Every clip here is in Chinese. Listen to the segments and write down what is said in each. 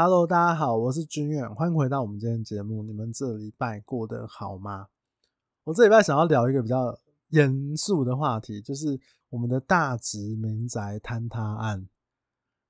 Hello，大家好，我是军远，欢迎回到我们今天节目。你们这礼拜过得好吗？我这礼拜想要聊一个比较严肃的话题，就是我们的大直民宅坍塌案。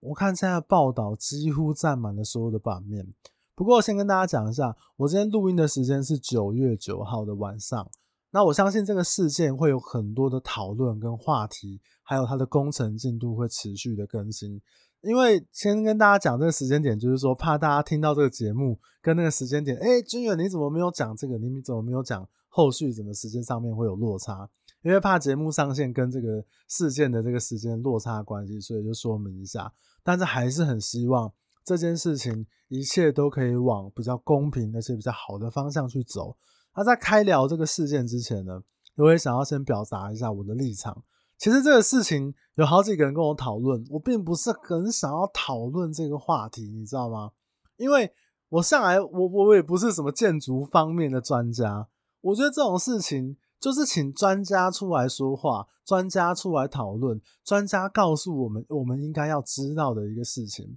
我看现在报道几乎占满了所有的版面。不过，先跟大家讲一下，我今天录音的时间是九月九号的晚上。那我相信这个事件会有很多的讨论跟话题，还有它的工程进度会持续的更新。因为先跟大家讲这个时间点，就是说怕大家听到这个节目跟那个时间点，哎，君远你怎么没有讲这个？你怎么没有讲后续？怎么时间上面会有落差？因为怕节目上线跟这个事件的这个时间落差关系，所以就说明一下。但是还是很希望这件事情。一切都可以往比较公平那些比较好的方向去走。那在开聊这个事件之前呢，我也想要先表达一下我的立场。其实这个事情有好几个人跟我讨论，我并不是很想要讨论这个话题，你知道吗？因为我上来我我也不是什么建筑方面的专家，我觉得这种事情就是请专家出来说话，专家出来讨论，专家告诉我们我们应该要知道的一个事情。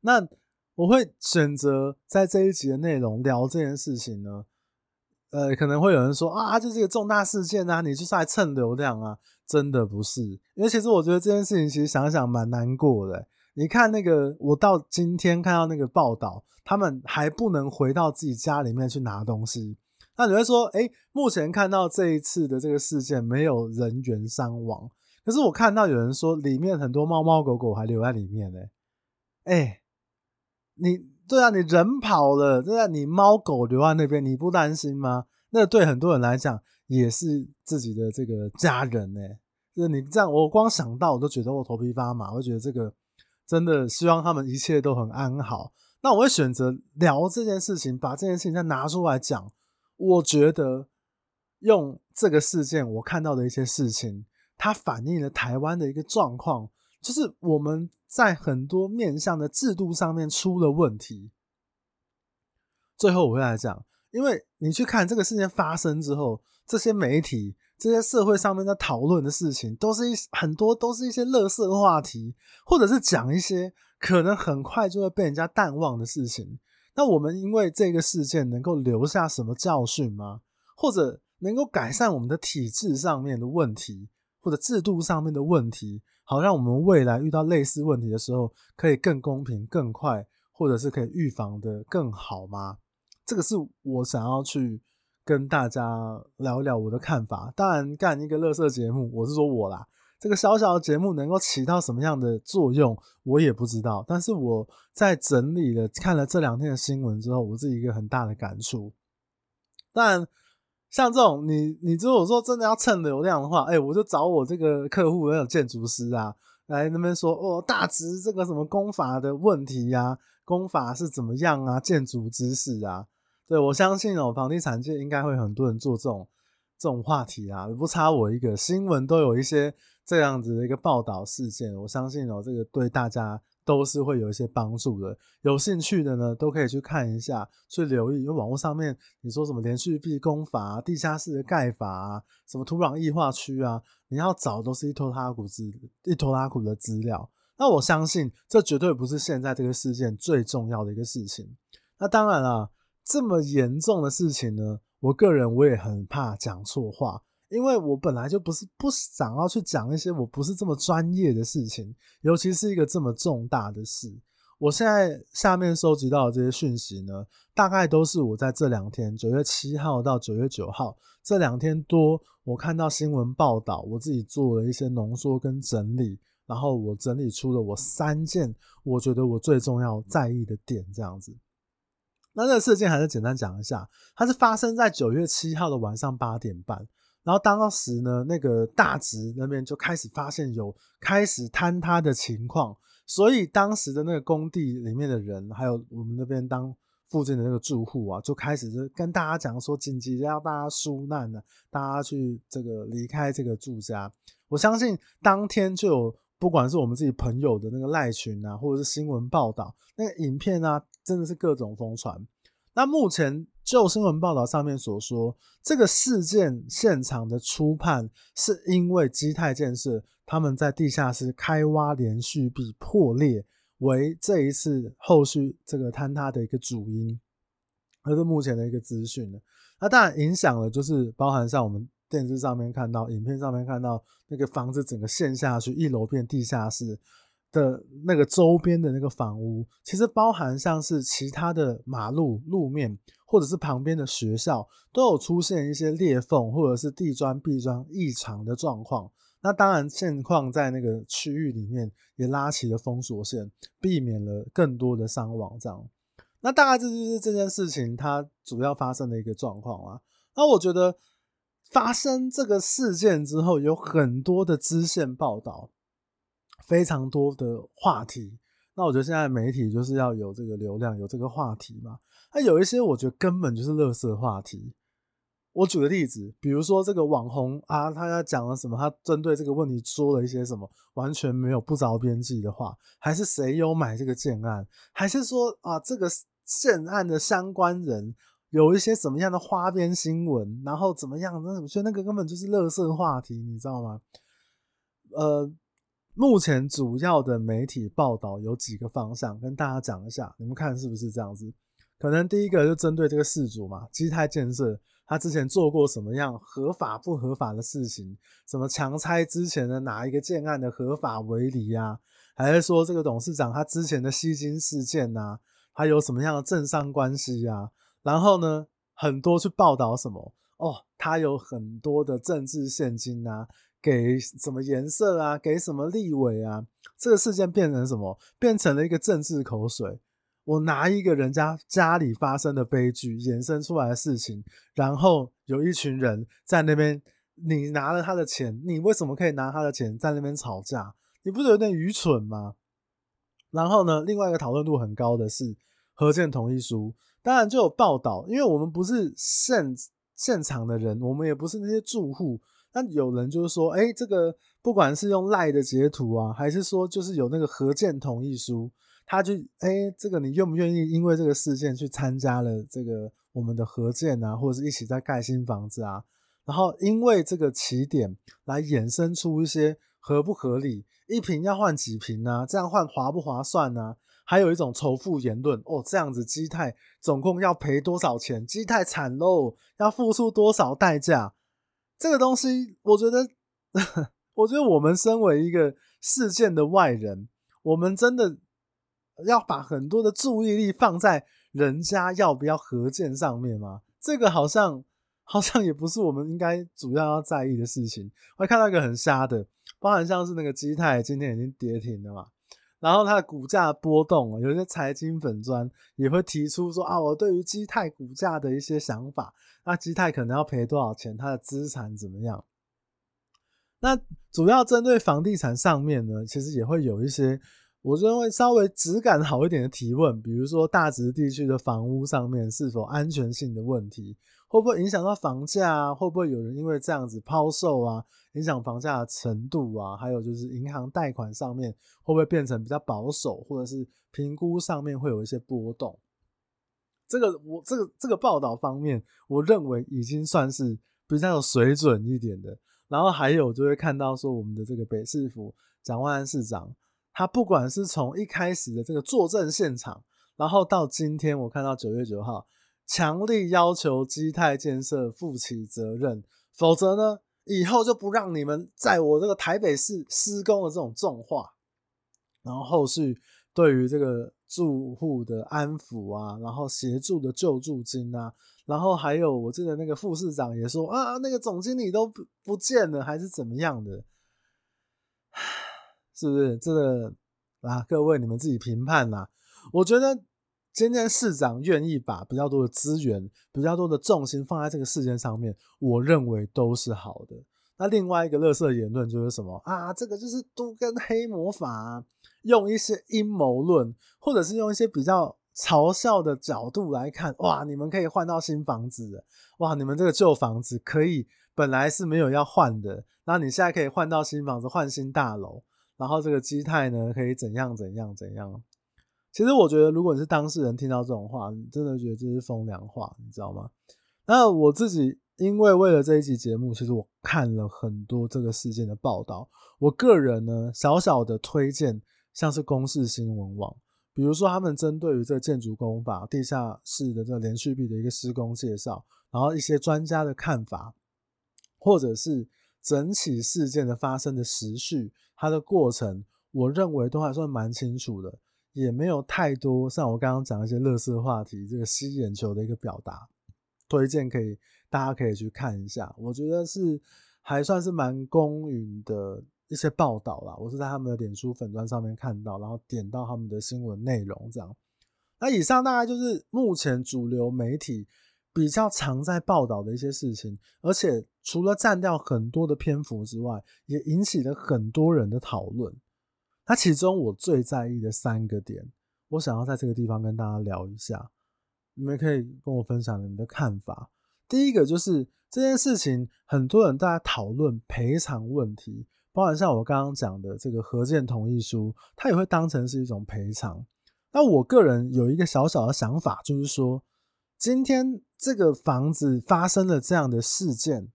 那。我会选择在这一集的内容聊这件事情呢，呃，可能会有人说啊，这是一个重大事件啊，你就是来蹭流量啊，真的不是，因为其实我觉得这件事情其实想想蛮难过的。你看那个，我到今天看到那个报道，他们还不能回到自己家里面去拿东西，那你会说，哎，目前看到这一次的这个事件没有人员伤亡，可是我看到有人说里面很多猫猫狗狗还留在里面呢，哎。你对啊，你人跑了，对啊，你猫狗留在那边，你不担心吗？那对很多人来讲也是自己的这个家人呢。就是你这样，我光想到我都觉得我头皮发麻，我觉得这个真的希望他们一切都很安好。那我会选择聊这件事情，把这件事情再拿出来讲。我觉得用这个事件我看到的一些事情，它反映了台湾的一个状况。就是我们在很多面向的制度上面出了问题。最后我会来讲，因为你去看这个事件发生之后，这些媒体、这些社会上面在讨论的事情，都是一很多都是一些垃圾话题，或者是讲一些可能很快就会被人家淡忘的事情。那我们因为这个事件能够留下什么教训吗？或者能够改善我们的体制上面的问题，或者制度上面的问题？好，让我们未来遇到类似问题的时候，可以更公平、更快，或者是可以预防的更好吗？这个是我想要去跟大家聊一聊我的看法。当然，干一个垃圾节目，我是说我啦，这个小小的节目能够起到什么样的作用，我也不知道。但是我在整理了看了这两天的新闻之后，我自己一个很大的感触。但。像这种你，你如果说真的要蹭流量的话，哎、我就找我这个客户那种建筑师啊，来那边说哦，大直这个什么功法的问题呀、啊，工法是怎么样啊，建筑知识啊，对，我相信哦，房地产界应该会很多人做这种这种话题啊，不差我一个，新闻都有一些这样子的一个报道事件，我相信哦，这个对大家。都是会有一些帮助的，有兴趣的呢，都可以去看一下，去留意。因为网络上面你说什么连续壁工法、地下室的盖法啊、什么土壤异化区啊，你要找都是一拖拉库资一拖拉库的资料。那我相信这绝对不是现在这个事件最重要的一个事情。那当然啦，这么严重的事情呢，我个人我也很怕讲错话。因为我本来就不是不想要去讲一些我不是这么专业的事情，尤其是一个这么重大的事。我现在下面收集到的这些讯息呢，大概都是我在这两天，九月七号到九月九号这两天多，我看到新闻报道，我自己做了一些浓缩跟整理，然后我整理出了我三件我觉得我最重要在意的点，这样子。那这个事件还是简单讲一下，它是发生在九月七号的晚上八点半。然后当时呢，那个大直那边就开始发现有开始坍塌的情况，所以当时的那个工地里面的人，还有我们那边当附近的那个住户啊，就开始就跟大家讲说，紧急要大家疏难了，大家去这个离开这个住家。我相信当天就有，不管是我们自己朋友的那个赖群啊，或者是新闻报道，那个影片啊，真的是各种疯传。那目前。就新闻报道上面所说，这个事件现场的初判是因为基泰建设他们在地下室开挖连续壁破裂，为这一次后续这个坍塌的一个主因，而是目前的一个资讯呢。那当然影响了，就是包含像我们电视上面看到、影片上面看到那个房子整个陷下去，一楼变地下室的那个周边的那个房屋，其实包含像是其他的马路路面，或者是旁边的学校，都有出现一些裂缝或者是地砖、壁砖异常的状况。那当然，现况在那个区域里面也拉起了封锁线，避免了更多的伤亡。这样，那大概这就是这件事情它主要发生的一个状况啊。那我觉得发生这个事件之后，有很多的支线报道，非常多的话题。那我觉得现在媒体就是要有这个流量，有这个话题嘛。那有一些我觉得根本就是垃圾话题。我举个例子，比如说这个网红啊，他要讲了什么？他针对这个问题说了一些什么？完全没有不着边际的话，还是谁有买这个建案？还是说啊，这个建案的相关人有一些什么样的花边新闻？然后怎么样？那我觉得那个根本就是垃圾话题，你知道吗？呃，目前主要的媒体报道有几个方向，跟大家讲一下，你们看是不是这样子？可能第一个就针对这个事主嘛，基泰建设。他之前做过什么样合法不合法的事情？什么强拆之前的哪一个建案的合法违例啊？还是说这个董事长他之前的吸金事件啊？还有什么样的政商关系啊？然后呢，很多去报道什么？哦，他有很多的政治献金啊，给什么颜色啊？给什么立委啊？这个事件变成什么？变成了一个政治口水。我拿一个人家家里发生的悲剧衍生出来的事情，然后有一群人在那边，你拿了他的钱，你为什么可以拿他的钱在那边吵架？你不是有点愚蠢吗？然后呢，另外一个讨论度很高的是何建同意书，当然就有报道，因为我们不是现现场的人，我们也不是那些住户，那有人就是说，哎，这个不管是用赖的截图啊，还是说就是有那个合建同意书。他就哎、欸，这个你愿不愿意因为这个事件去参加了这个我们的合建啊，或者是一起在盖新房子啊？然后因为这个起点来衍生出一些合不合理，一坪要换几坪啊？这样换划不划算啊？还有一种仇富言论哦，这样子基泰总共要赔多少钱？基泰惨喽，要付出多少代价？这个东西，我觉得，我觉得我们身为一个事件的外人，我们真的。要把很多的注意力放在人家要不要合建上面吗？这个好像好像也不是我们应该主要要在意的事情。我还看到一个很瞎的，包含像是那个基泰今天已经跌停了嘛，然后它的股价波动，有些财经粉专也会提出说啊，我对于基泰股价的一些想法，那基泰可能要赔多少钱，它的资产怎么样？那主要针对房地产上面呢，其实也会有一些。我认为稍微质感好一点的提问，比如说大直地区的房屋上面是否安全性的问题，会不会影响到房价啊？会不会有人因为这样子抛售啊，影响房价的程度啊？还有就是银行贷款上面会不会变成比较保守，或者是评估上面会有一些波动？这个我这个这个报道方面，我认为已经算是比较有水准一点的。然后还有就会看到说，我们的这个北市府蒋万安市长。他不管是从一开始的这个作证现场，然后到今天我看到九月九号，强力要求基泰建设负起责任，否则呢，以后就不让你们在我这个台北市施工的这种重话。然后后续对于这个住户的安抚啊，然后协助的救助金啊，然后还有我记得那个副市长也说啊，那个总经理都不不见了，还是怎么样的。是不是这个啊？各位你们自己评判啦。我觉得今天市长愿意把比较多的资源、比较多的重心放在这个事件上面，我认为都是好的。那另外一个垃圾言论就是什么啊？这个就是都跟黑魔法，用一些阴谋论，或者是用一些比较嘲笑的角度来看，哇，你们可以换到新房子，哇，你们这个旧房子可以本来是没有要换的，那你现在可以换到新房子，换新大楼。然后这个基泰呢，可以怎样怎样怎样？其实我觉得，如果你是当事人，听到这种话，你真的觉得这是风凉话，你知道吗？那我自己因为为了这一集节目，其实我看了很多这个事件的报道。我个人呢，小小的推荐像是公视新闻网，比如说他们针对于这个建筑工法地下室的这个连续壁的一个施工介绍，然后一些专家的看法，或者是整起事件的发生的时序，它的过程，我认为都还算蛮清楚的，也没有太多像我刚刚讲一些乐色话题，这个吸眼球的一个表达，推荐可以大家可以去看一下，我觉得是还算是蛮公允的。一些报道啦，我是在他们的脸书粉砖上面看到，然后点到他们的新闻内容这样。那以上大概就是目前主流媒体比较常在报道的一些事情，而且除了占掉很多的篇幅之外，也引起了很多人的讨论。那其中我最在意的三个点，我想要在这个地方跟大家聊一下，你们可以跟我分享你们的看法。第一个就是这件事情，很多人在讨论赔偿问题。包含像我刚刚讲的这个合建同意书，它也会当成是一种赔偿。那我个人有一个小小的想法，就是说，今天这个房子发生了这样的事件，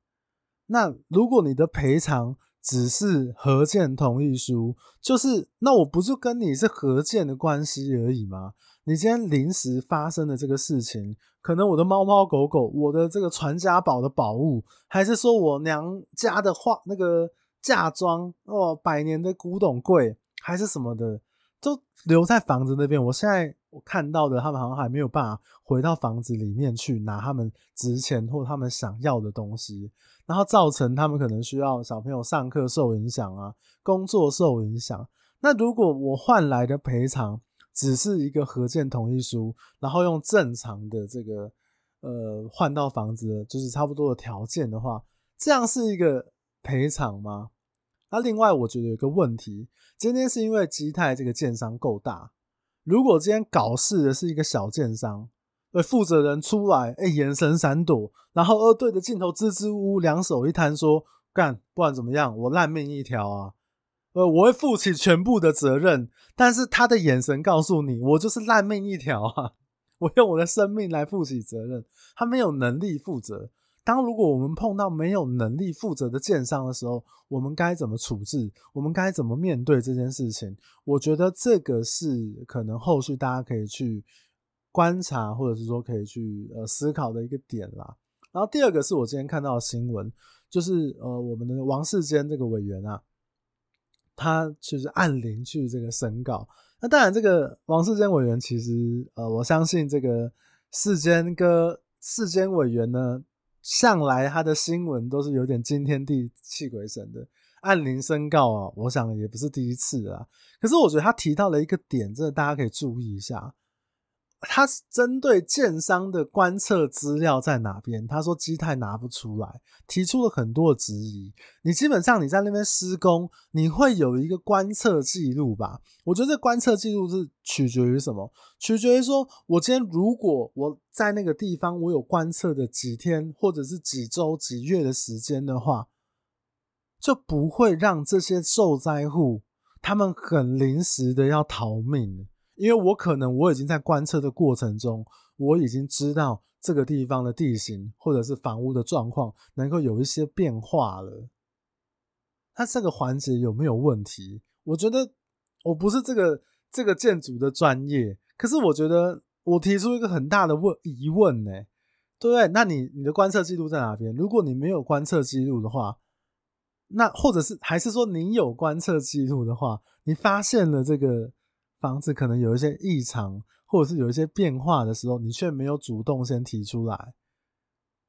那如果你的赔偿只是合建同意书，就是那我不就跟你是合建的关系而已吗？你今天临时发生的这个事情，可能我的猫猫狗狗，我的这个传家宝的宝物，还是说我娘家的画那个。嫁妆哦，百年的古董柜还是什么的，都留在房子那边。我现在我看到的，他们好像还没有办法回到房子里面去拿他们值钱或他们想要的东西，然后造成他们可能需要小朋友上课受影响啊，工作受影响。那如果我换来的赔偿只是一个合建同意书，然后用正常的这个呃换到房子就是差不多的条件的话，这样是一个赔偿吗？那另外，我觉得有个问题，今天是因为基泰这个建商够大。如果今天搞事的是一个小建商，呃，负责人出来，哎、眼神闪躲，然后二对着镜头支支吾吾，两手一摊说干，不管怎么样，我烂命一条啊，呃，我会负起全部的责任。但是他的眼神告诉你，我就是烂命一条啊，我用我的生命来负起责任，他没有能力负责。当如果我们碰到没有能力负责的建商的时候，我们该怎么处置？我们该怎么面对这件事情？我觉得这个是可能后续大家可以去观察，或者是说可以去呃思考的一个点啦。然后第二个是我今天看到的新闻，就是呃我们的王世坚这个委员啊，他就是按铃去这个审稿。那当然，这个王世坚委员其实呃我相信这个世坚哥世坚委员呢。向来他的新闻都是有点惊天地泣鬼神的，按铃申告啊，我想也不是第一次啊。可是我觉得他提到了一个点，真的大家可以注意一下。他是针对建商的观测资料在哪边？他说基泰拿不出来，提出了很多的质疑。你基本上你在那边施工，你会有一个观测记录吧？我觉得这观测记录是取决于什么？取决于说，我今天如果我在那个地方，我有观测的几天或者是几周几月的时间的话，就不会让这些受灾户他们很临时的要逃命。因为我可能我已经在观测的过程中，我已经知道这个地方的地形或者是房屋的状况能够有一些变化了。它这个环节有没有问题？我觉得我不是这个这个建筑的专业，可是我觉得我提出一个很大的问疑问呢，对不对？那你你的观测记录在哪边？如果你没有观测记录的话，那或者是还是说你有观测记录的话，你发现了这个。房子可能有一些异常，或者是有一些变化的时候，你却没有主动先提出来，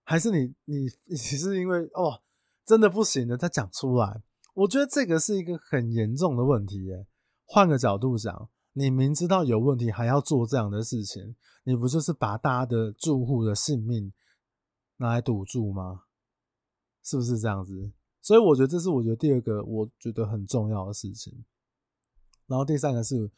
还是你你你是因为哦真的不行了再讲出来？我觉得这个是一个很严重的问题耶。换个角度讲，你明知道有问题还要做这样的事情，你不就是把大家的住户的性命拿来赌注吗？是不是这样子？所以我觉得这是我觉得第二个我觉得很重要的事情。然后第三个是。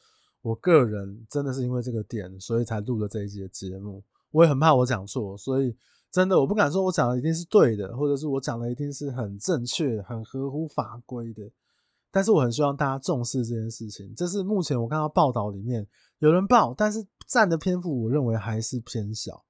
我个人真的是因为这个点，所以才录了这一集的节目。我也很怕我讲错，所以真的我不敢说我讲的一定是对的，或者是我讲的一定是很正确、很合乎法规的。但是我很希望大家重视这件事情。这是目前我看到报道里面有人报，但是占的篇幅我认为还是偏小。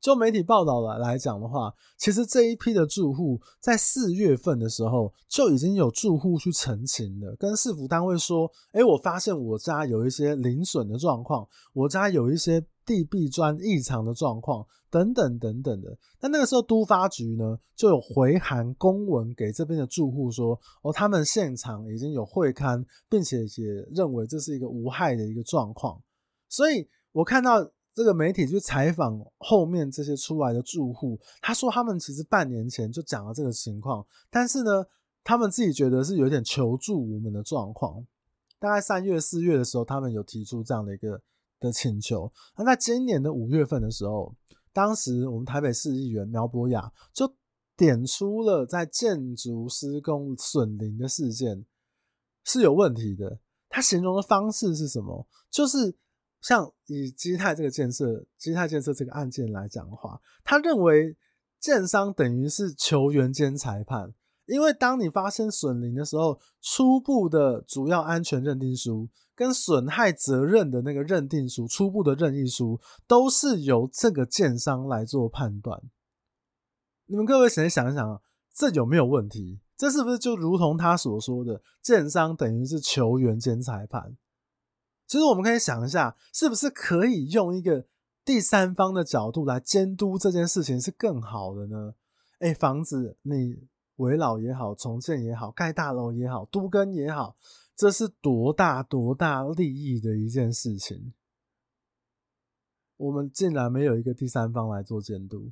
就媒体报道来来讲的话，其实这一批的住户在四月份的时候就已经有住户去澄清了，跟市府单位说：“哎，我发现我家有一些零损的状况，我家有一些地壁砖异常的状况，等等等等的。”那那个时候都发局呢就有回函公文给这边的住户说：“哦，他们现场已经有会勘，并且也认为这是一个无害的一个状况。”所以我看到。这个媒体去采访后面这些出来的住户，他说他们其实半年前就讲了这个情况，但是呢，他们自己觉得是有点求助无门的状况。大概三月、四月的时候，他们有提出这样的一个的请求。那在今年的五月份的时候，当时我们台北市议员苗博雅就点出了在建筑施工损邻的事件是有问题的。他形容的方式是什么？就是。像以基泰这个建设，基泰建设这个案件来讲的话，他认为建商等于是球员兼裁判，因为当你发生损邻的时候，初步的主要安全认定书跟损害责任的那个认定书，初步的任意书都是由这个建商来做判断。你们各位先想一想，这有没有问题？这是不是就如同他所说的，建商等于是球员兼裁判？其实我们可以想一下，是不是可以用一个第三方的角度来监督这件事情是更好的呢？哎，房子你围老也好，重建也好，盖大楼也好，都更也好，这是多大多大利益的一件事情，我们竟然没有一个第三方来做监督，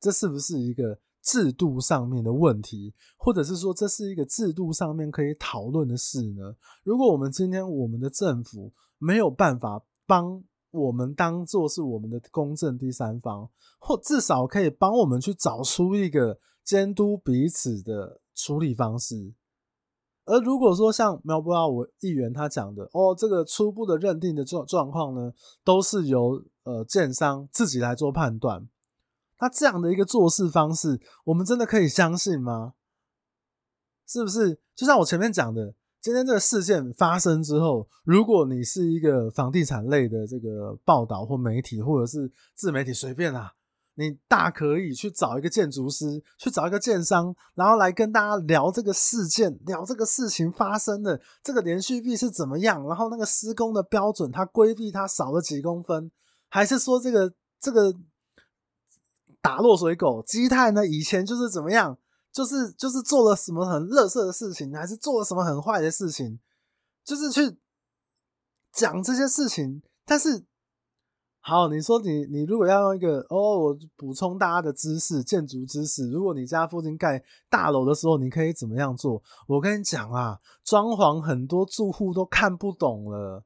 这是不是一个？制度上面的问题，或者是说这是一个制度上面可以讨论的事呢？如果我们今天我们的政府没有办法帮我们当做是我们的公正第三方，或至少可以帮我们去找出一个监督彼此的处理方式。而如果说像苗博雅我议员他讲的，哦，这个初步的认定的状状况呢，都是由呃建商自己来做判断。那这样的一个做事方式，我们真的可以相信吗？是不是？就像我前面讲的，今天这个事件发生之后，如果你是一个房地产类的这个报道或媒体，或者是自媒体，随便啦，你大可以去找一个建筑师，去找一个建商，然后来跟大家聊这个事件，聊这个事情发生的这个连续壁是怎么样，然后那个施工的标准，它规避它少了几公分，还是说这个这个。打落水狗，基泰呢？以前就是怎么样？就是就是做了什么很垃圾的事情，还是做了什么很坏的事情？就是去讲这些事情。但是，好，你说你你如果要用一个哦，我补充大家的知识，建筑知识。如果你家附近盖大楼的时候，你可以怎么样做？我跟你讲啊，装潢很多住户都看不懂了。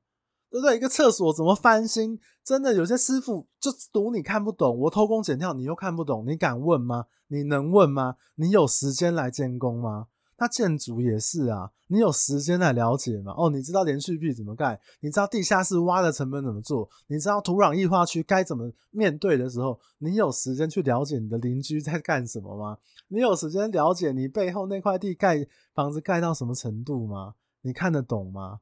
对不对？一个厕所怎么翻新？真的有些师傅就赌你看不懂，我偷工减料，你又看不懂，你敢问吗？你能问吗？你有时间来监工吗？那建筑也是啊，你有时间来了解吗？哦，你知道连续壁怎么盖？你知道地下室挖的成本怎么做？你知道土壤异化区该怎么面对的时候，你有时间去了解你的邻居在干什么吗？你有时间了解你背后那块地盖房子盖到什么程度吗？你看得懂吗？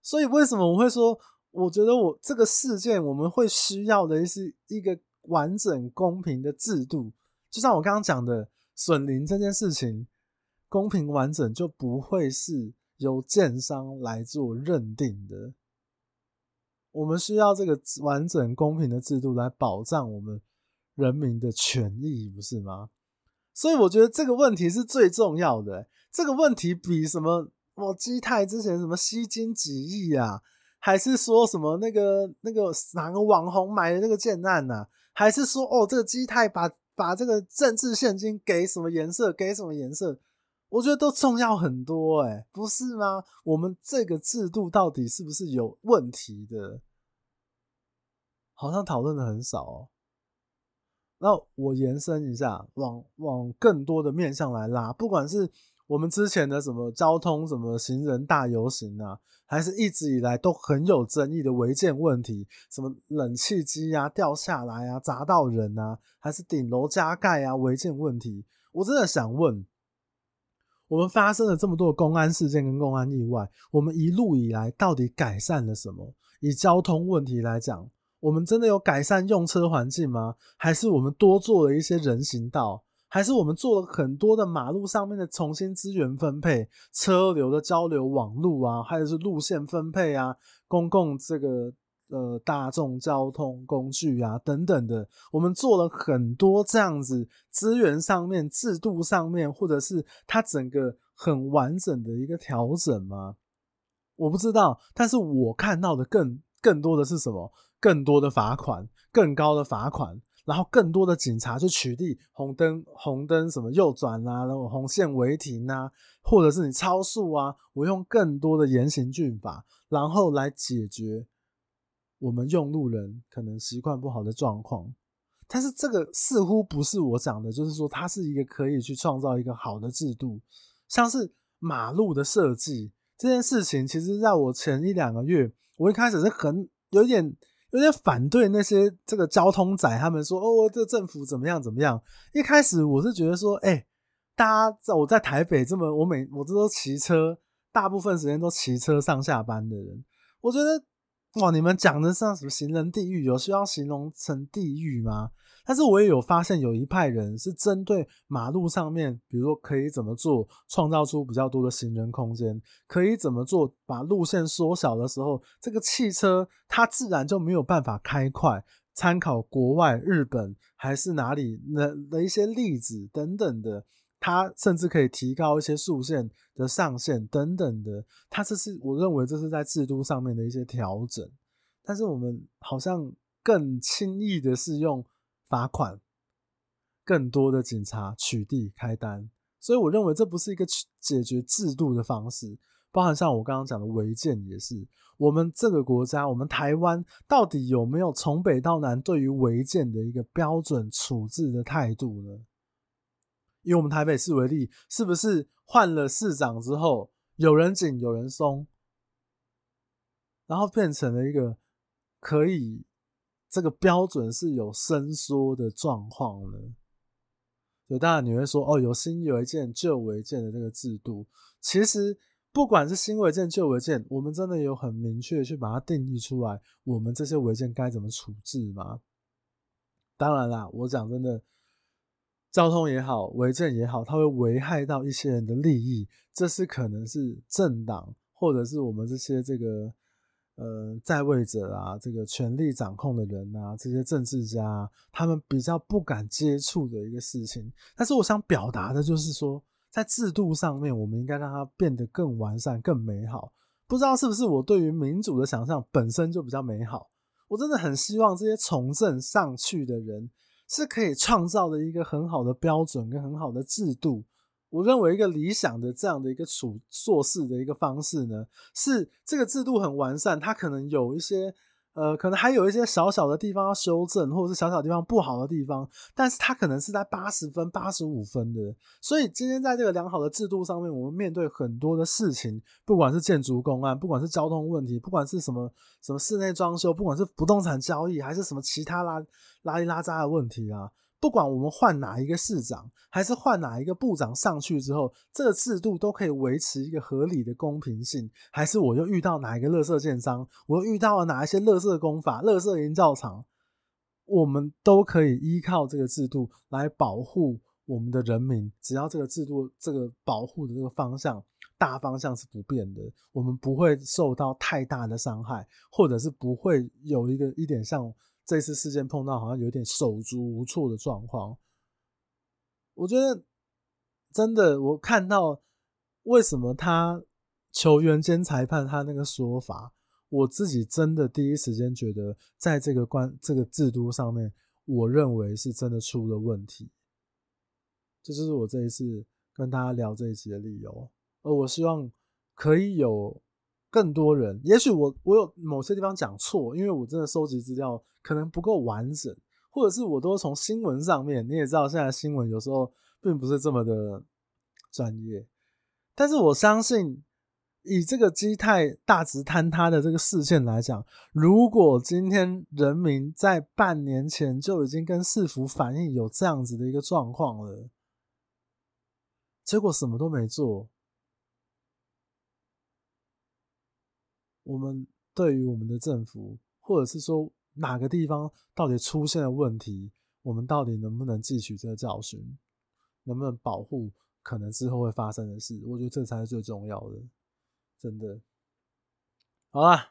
所以为什么我会说，我觉得我这个事件我们会需要的是一个完整公平的制度，就像我刚刚讲的损邻这件事情，公平完整就不会是由建商来做认定的。我们需要这个完整公平的制度来保障我们人民的权益，不是吗？所以我觉得这个问题是最重要的，这个问题比什么？我基泰之前什么吸金几亿啊？还是说什么那个那个哪个网红买的那个建案呐？还是说哦，这个基泰把把这个政治献金给什么颜色？给什么颜色？我觉得都重要很多哎，不是吗？我们这个制度到底是不是有问题的？好像讨论的很少哦。那我延伸一下，往往更多的面向来拉，不管是。我们之前的什么交通、什么行人大游行啊，还是一直以来都很有争议的违建问题，什么冷气机啊掉下来啊砸到人啊，还是顶楼加盖啊违建问题，我真的想问，我们发生了这么多的公安事件跟公安意外，我们一路以来到底改善了什么？以交通问题来讲，我们真的有改善用车环境吗？还是我们多做了一些人行道？还是我们做了很多的马路上面的重新资源分配、车流的交流网路啊，还有是路线分配啊、公共这个呃大众交通工具啊等等的，我们做了很多这样子资源上面、制度上面，或者是它整个很完整的一个调整吗？我不知道，但是我看到的更更多的是什么？更多的罚款，更高的罚款。然后更多的警察去取缔红灯，红灯什么右转啊，然后红线违停啊，或者是你超速啊，我用更多的严刑峻法，然后来解决我们用路人可能习惯不好的状况。但是这个似乎不是我讲的，就是说它是一个可以去创造一个好的制度，像是马路的设计这件事情，其实在我前一两个月，我一开始是很有点。有点反对那些这个交通仔，他们说哦，这政府怎么样怎么样。一开始我是觉得说，哎、大家在我在台北这么，我每我这都骑车，大部分时间都骑车上下班的人，我觉得哇，你们讲的像什么行人地狱，有需要形容成地狱吗？但是我也有发现，有一派人是针对马路上面，比如说可以怎么做，创造出比较多的行人空间，可以怎么做，把路线缩小的时候，这个汽车它自然就没有办法开快。参考国外日本还是哪里的的一些例子等等的，它甚至可以提高一些数限的上限等等的。它这是我认为这是在制度上面的一些调整，但是我们好像更轻易的是用。罚款，更多的警察取缔开单，所以我认为这不是一个解决制度的方式。包含像我刚刚讲的违建也是，我们这个国家，我们台湾到底有没有从北到南对于违建的一个标准处置的态度呢？以我们台北市为例，是不是换了市长之后，有人紧有人松，然后变成了一个可以。这个标准是有伸缩的状况呢，所以当然你会说哦，有新违建、旧违建的这个制度，其实不管是新违建、旧违建，我们真的有很明确去把它定义出来，我们这些违建该怎么处置吗？当然啦，我讲真的，交通也好，违建也好，它会危害到一些人的利益，这是可能是政党或者是我们这些这个。呃，在位者啊，这个权力掌控的人啊，这些政治家，他们比较不敢接触的一个事情。但是我想表达的就是说，在制度上面，我们应该让它变得更完善、更美好。不知道是不是我对于民主的想象本身就比较美好？我真的很希望这些从政上去的人是可以创造的一个很好的标准跟很好的制度。我认为一个理想的这样的一个处做事的一个方式呢，是这个制度很完善，它可能有一些呃，可能还有一些小小的地方要修正，或者是小小地方不好的地方，但是它可能是在八十分、八十五分的。所以今天在这个良好的制度上面，我们面对很多的事情，不管是建筑公案，不管是交通问题，不管是什么什么室内装修，不管是不动产交易，还是什么其他拉拉里拉渣的问题啊。不管我们换哪一个市长，还是换哪一个部长上去之后，这个制度都可以维持一个合理的公平性。还是我又遇到哪一个垃圾建商，我又遇到了哪一些垃圾工法、垃圾营造厂，我们都可以依靠这个制度来保护我们的人民。只要这个制度这个保护的这个方向大方向是不变的，我们不会受到太大的伤害，或者是不会有一个一点像。这次事件碰到好像有点手足无措的状况，我觉得真的，我看到为什么他球员兼裁判他那个说法，我自己真的第一时间觉得，在这个关这个制度上面，我认为是真的出了问题。这就是我这一次跟大家聊这一集的理由，而我希望可以有。更多人，也许我我有某些地方讲错，因为我真的收集资料可能不够完整，或者是我都从新闻上面，你也知道现在新闻有时候并不是这么的专业，但是我相信以这个基泰大直坍塌的这个事件来讲，如果今天人民在半年前就已经跟市府反映有这样子的一个状况了，结果什么都没做。我们对于我们的政府，或者是说哪个地方到底出现了问题，我们到底能不能汲取这个教训，能不能保护可能之后会发生的事？我觉得这才是最重要的，真的。好啦，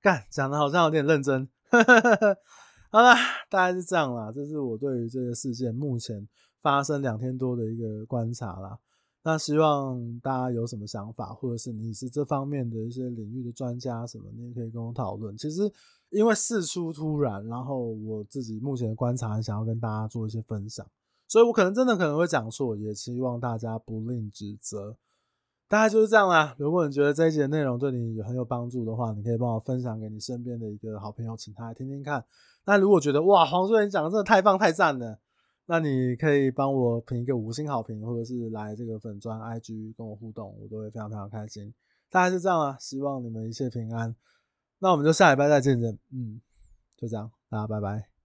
干讲的好像有点认真。好啦，大概是这样啦。这是我对于这个事件目前发生两天多的一个观察啦。那希望大家有什么想法，或者是你是这方面的一些领域的专家什么，你也可以跟我讨论。其实因为事出突然，然后我自己目前的观察，想要跟大家做一些分享，所以我可能真的可能会讲错，也希望大家不吝指责。大概就是这样啦。如果你觉得这一集的内容对你很有帮助的话，你可以帮我分享给你身边的一个好朋友，请他来听听看。那如果觉得哇，黄书远讲的真的太棒太赞了。那你可以帮我评一个五星好评，或者是来这个粉钻 IG 跟我互动，我都会非常非常开心。大概是这样啊，希望你们一切平安。那我们就下礼拜再见见，嗯，就这样，大家拜拜。